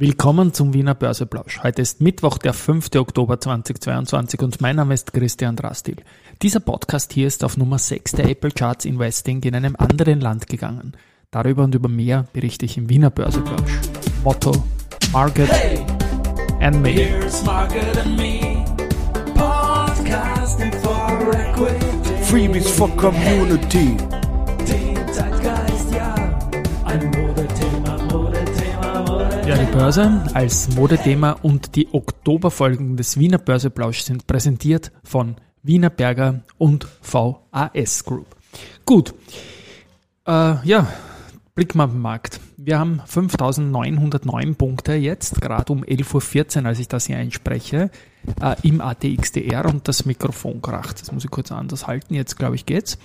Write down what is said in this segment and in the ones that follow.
Willkommen zum Wiener Börseplausch. Heute ist Mittwoch, der 5. Oktober 2022 und mein Name ist Christian Drastil. Dieser Podcast hier ist auf Nummer 6 der Apple Charts Investing in einem anderen Land gegangen. Darüber und über mehr berichte ich im Wiener Börseplausch. Motto Market hey, and Me. Here's Market and Me. Podcasting for Equity. Freebies for Community. Ja, die Börse als Modethema und die Oktoberfolgen des Wiener Börseplausch sind präsentiert von Wiener Berger und VAS Group. Gut, äh, ja, Blick mal am Markt. Wir haben 5909 Punkte jetzt, gerade um 11.14 Uhr, als ich das hier einspreche, äh, im ATXDR und das Mikrofon kracht. Das muss ich kurz anders halten, jetzt glaube ich geht's.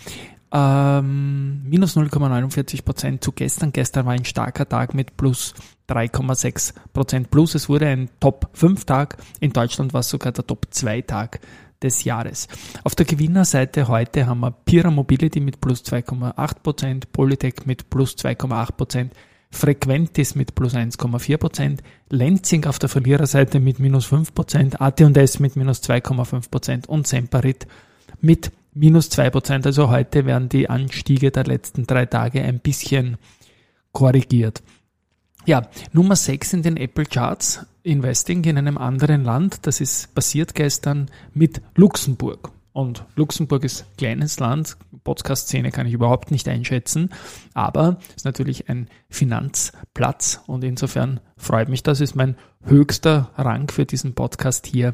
Ähm, minus 0,49 Prozent zu gestern. Gestern war ein starker Tag mit plus 3,6 Prozent plus. Es wurde ein Top 5 Tag. In Deutschland war es sogar der Top 2 Tag des Jahres. Auf der Gewinnerseite heute haben wir Pira Mobility mit plus 2,8 Prozent, Polytech mit plus 2,8 Prozent, Frequentis mit plus 1,4 Prozent, Lenzing auf der Verliererseite mit minus 5 Prozent, AT&S mit minus 2,5 Prozent und Semperit mit minus 2%. Also heute werden die Anstiege der letzten drei Tage ein bisschen korrigiert. Ja, Nummer 6 in den Apple Charts, Investing in einem anderen Land, das ist passiert gestern mit Luxemburg. Und Luxemburg ist ein kleines Land, Podcast-Szene kann ich überhaupt nicht einschätzen, aber ist natürlich ein Finanzplatz und insofern freut mich das, ist mein höchster Rang für diesen Podcast hier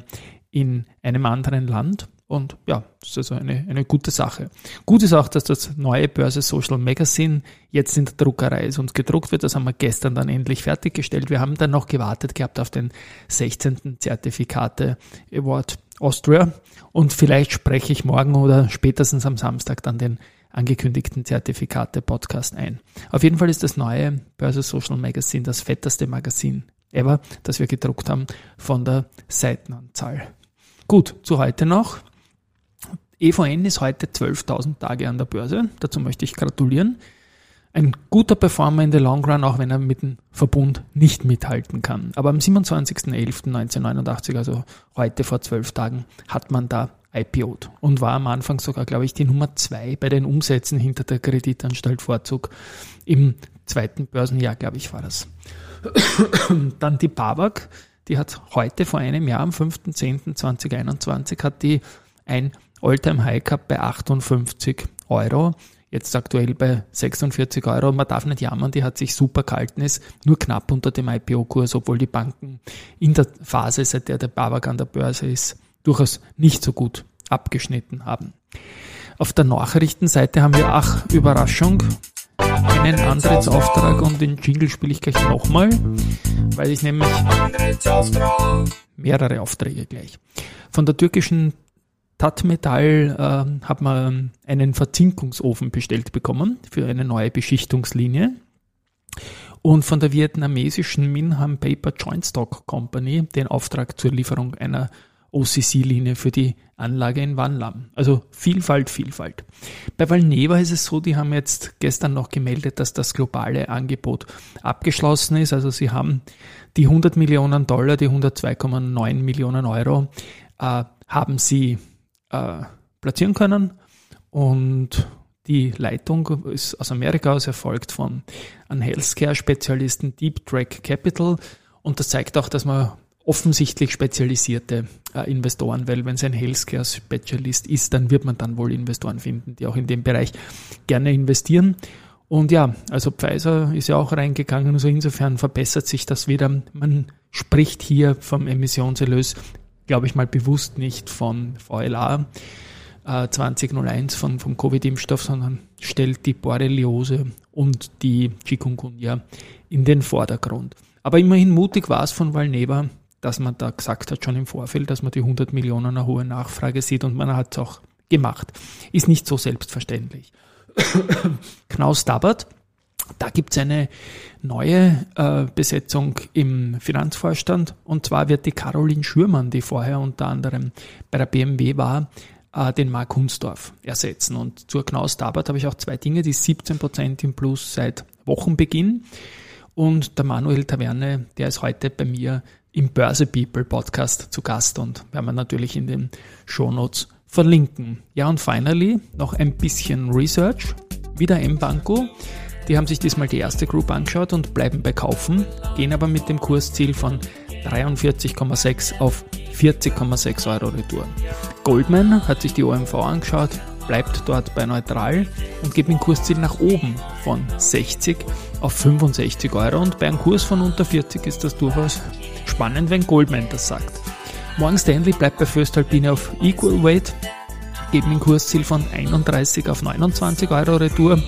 in einem anderen Land. Und ja, das ist also eine, eine gute Sache. Gut ist auch, dass das neue Börse Social Magazine jetzt in der Druckerei ist und gedruckt wird. Das haben wir gestern dann endlich fertiggestellt. Wir haben dann noch gewartet gehabt auf den 16. Zertifikate Award Austria. Und vielleicht spreche ich morgen oder spätestens am Samstag dann den angekündigten Zertifikate Podcast ein. Auf jeden Fall ist das neue Börse Social Magazine das fetteste Magazin ever, das wir gedruckt haben von der Seitenanzahl. Gut, zu heute noch. EVN ist heute 12.000 Tage an der Börse. Dazu möchte ich gratulieren. Ein guter Performer in the Long Run, auch wenn er mit dem Verbund nicht mithalten kann. Aber am 27.11.1989, also heute vor zwölf Tagen, hat man da IPO'd und war am Anfang sogar, glaube ich, die Nummer zwei bei den Umsätzen hinter der Kreditanstalt Vorzug. Im zweiten Börsenjahr, glaube ich, war das. Dann die BAWAG, die hat heute vor einem Jahr, am 5.10.2021, hat die ein Alltime High gehabt bei 58 Euro. Jetzt aktuell bei 46 Euro. Man darf nicht jammern, die hat sich super gehalten, ist nur knapp unter dem IPO-Kurs, obwohl die Banken in der Phase, seit der der Babak an der Börse ist, durchaus nicht so gut abgeschnitten haben. Auf der Nachrichtenseite haben wir, ach, Überraschung, einen Antrittsauftrag und den Jingle spiele ich gleich nochmal, weil ich nämlich mehrere Aufträge gleich. Von der türkischen Tatmetall äh, hat man einen Verzinkungsofen bestellt bekommen für eine neue Beschichtungslinie. Und von der vietnamesischen Minham Paper Joint Stock Company den Auftrag zur Lieferung einer OCC-Linie für die Anlage in Wanlam. Also Vielfalt, Vielfalt. Bei Valneva ist es so, die haben jetzt gestern noch gemeldet, dass das globale Angebot abgeschlossen ist. Also sie haben die 100 Millionen Dollar, die 102,9 Millionen Euro, äh, haben sie äh, platzieren können. Und die Leitung ist aus Amerika aus erfolgt von einem Healthcare-Spezialisten Deep Track Capital. Und das zeigt auch, dass man offensichtlich spezialisierte äh, Investoren, weil wenn es ein Healthcare-Spezialist ist, dann wird man dann wohl Investoren finden, die auch in dem Bereich gerne investieren. Und ja, also Pfizer ist ja auch reingegangen, also insofern verbessert sich das wieder. Man spricht hier vom Emissionserlös glaube ich mal bewusst nicht von VLA äh, 2001 von, vom Covid-Impfstoff, sondern stellt die Borreliose und die Chikungunya in den Vordergrund. Aber immerhin mutig war es von Valneva, dass man da gesagt hat, schon im Vorfeld, dass man die 100 Millionen eine hohe Nachfrage sieht und man hat es auch gemacht. Ist nicht so selbstverständlich. Knaus Dabbert da gibt es eine neue äh, Besetzung im Finanzvorstand und zwar wird die Caroline Schürmann, die vorher unter anderem bei der BMW war, äh, den Mark Hunsdorf ersetzen. Und zur Knaus Dabert habe ich auch zwei Dinge, die 17% im Plus seit Wochenbeginn. und der Manuel Taverne, der ist heute bei mir im Börse People Podcast zu Gast und werden wir natürlich in den Shownotes verlinken. Ja, und finally noch ein bisschen Research. Wieder M-Banco. Die haben sich diesmal die erste Group angeschaut und bleiben bei Kaufen, gehen aber mit dem Kursziel von 43,6 auf 40,6 Euro Retour. Goldman hat sich die OMV angeschaut, bleibt dort bei neutral und geht mit dem Kursziel nach oben von 60 auf 65 Euro und bei einem Kurs von unter 40 ist das durchaus spannend, wenn Goldman das sagt. Morgan Stanley bleibt bei Föstalpine auf Equal Weight, geht mit dem Kursziel von 31 auf 29 Euro Retour.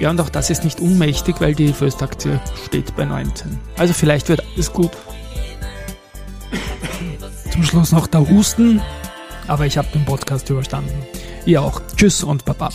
Ja, und auch das ist nicht unmächtig, weil die First-Aktie steht bei 19. Also vielleicht wird alles gut. Zum Schluss noch der Husten, aber ich habe den Podcast überstanden. Ihr auch. Tschüss und Baba.